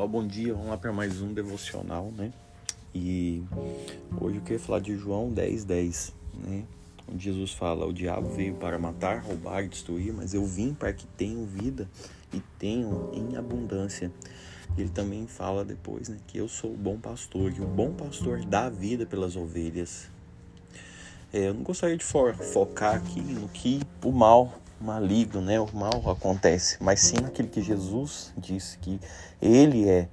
pessoal, bom dia. Vamos lá para mais um devocional, né? E hoje eu queria falar de João 10, 10, né? Onde Jesus fala: O diabo veio para matar, roubar e destruir, mas eu vim para que tenham vida e tenham em abundância. Ele também fala depois, né? Que eu sou o bom pastor, e o bom pastor dá vida pelas ovelhas. É, eu não gostaria de focar aqui no que o mal maligno, né? O mal acontece, mas sim naquele que Jesus disse que ele é.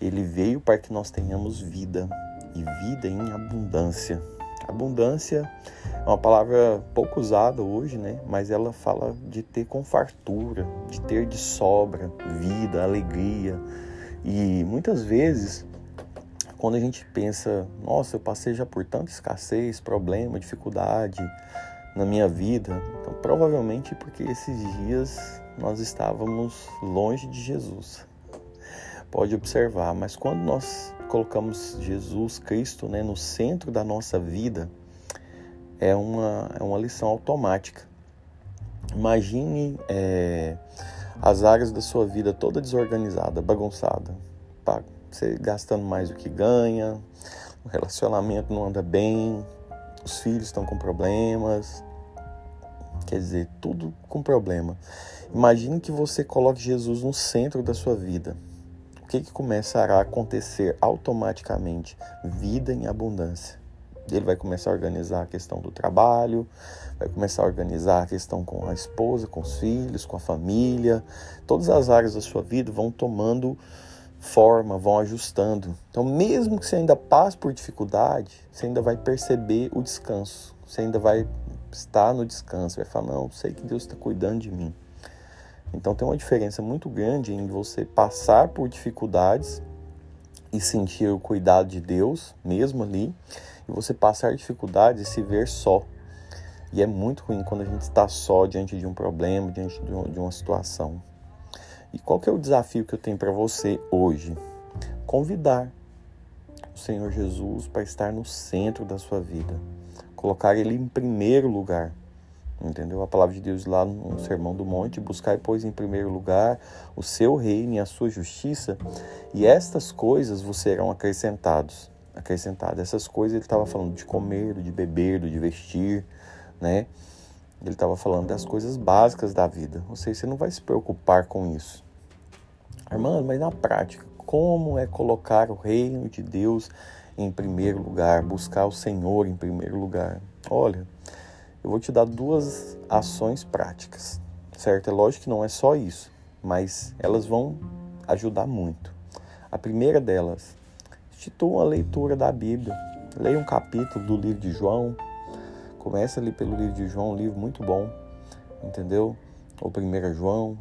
Ele veio para que nós tenhamos vida e vida em abundância. Abundância é uma palavra pouco usada hoje, né? Mas ela fala de ter com fartura, de ter de sobra, vida, alegria. E muitas vezes, quando a gente pensa, nossa, eu passei já por tanta escassez, problema, dificuldade, na minha vida. Então, provavelmente porque esses dias nós estávamos longe de Jesus. Pode observar, mas quando nós colocamos Jesus Cristo né, no centro da nossa vida, é uma, é uma lição automática. Imagine é, as áreas da sua vida toda desorganizada, bagunçada. Você gastando mais do que ganha, o relacionamento não anda bem, os filhos estão com problemas, quer dizer, tudo com problema. Imagine que você coloque Jesus no centro da sua vida. O que, que começará a acontecer automaticamente? Vida em abundância. Ele vai começar a organizar a questão do trabalho, vai começar a organizar a questão com a esposa, com os filhos, com a família. Todas as áreas da sua vida vão tomando forma, vão ajustando. Então, mesmo que você ainda passe por dificuldade, você ainda vai perceber o descanso. Você ainda vai estar no descanso, vai falar: Não, sei que Deus está cuidando de mim. Então, tem uma diferença muito grande em você passar por dificuldades e sentir o cuidado de Deus, mesmo ali, e você passar dificuldades e se ver só. E é muito ruim quando a gente está só diante de um problema, diante de uma situação. E qual que é o desafio que eu tenho para você hoje? Convidar o Senhor Jesus para estar no centro da sua vida, colocar ele em primeiro lugar. Entendeu? A palavra de Deus lá no Sermão do Monte, buscar pois em primeiro lugar o seu reino e a sua justiça, e estas coisas vos serão acrescentados. Acrescentadas. Essas coisas ele estava falando de comer, de beber, de vestir, né? Ele estava falando das coisas básicas da vida. Ou seja, você não vai se preocupar com isso. Irmã, mas na prática, como é colocar o reino de Deus em primeiro lugar, buscar o Senhor em primeiro lugar? Olha, eu vou te dar duas ações práticas, certo? É lógico que não é só isso, mas elas vão ajudar muito. A primeira delas, institua a leitura da Bíblia. Leia um capítulo do livro de João, Começa ali pelo livro de João, um livro muito bom, entendeu? Ou 1 João.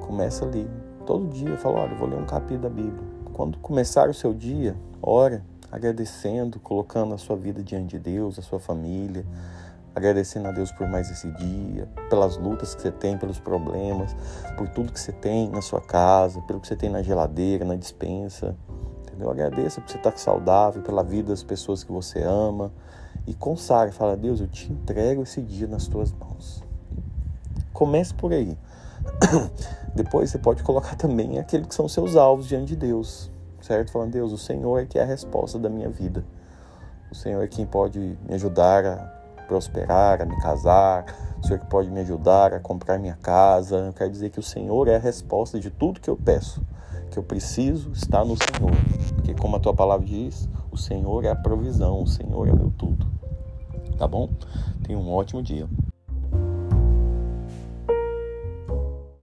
Começa ali. Todo dia fala, olha, vou ler um capítulo da Bíblia. Quando começar o seu dia, ore, agradecendo, colocando a sua vida diante de Deus, a sua família, agradecendo a Deus por mais esse dia, pelas lutas que você tem, pelos problemas, por tudo que você tem na sua casa, pelo que você tem na geladeira, na dispensa. Entendeu? Agradeça por você estar saudável, pela vida das pessoas que você ama e consagre, fala, Deus, eu te entrego esse dia nas tuas mãos. Comece por aí. Depois você pode colocar também aqueles que são seus alvos diante de Deus, certo? Falando, Deus, o Senhor é que é a resposta da minha vida. O Senhor é quem pode me ajudar a prosperar, a me casar. O Senhor que pode me ajudar a comprar minha casa. Eu quero dizer que o Senhor é a resposta de tudo que eu peço. Que eu preciso está no Senhor. Porque como a tua palavra diz, o Senhor é a provisão, o Senhor é meu tudo. Tá bom? Tenha um ótimo dia.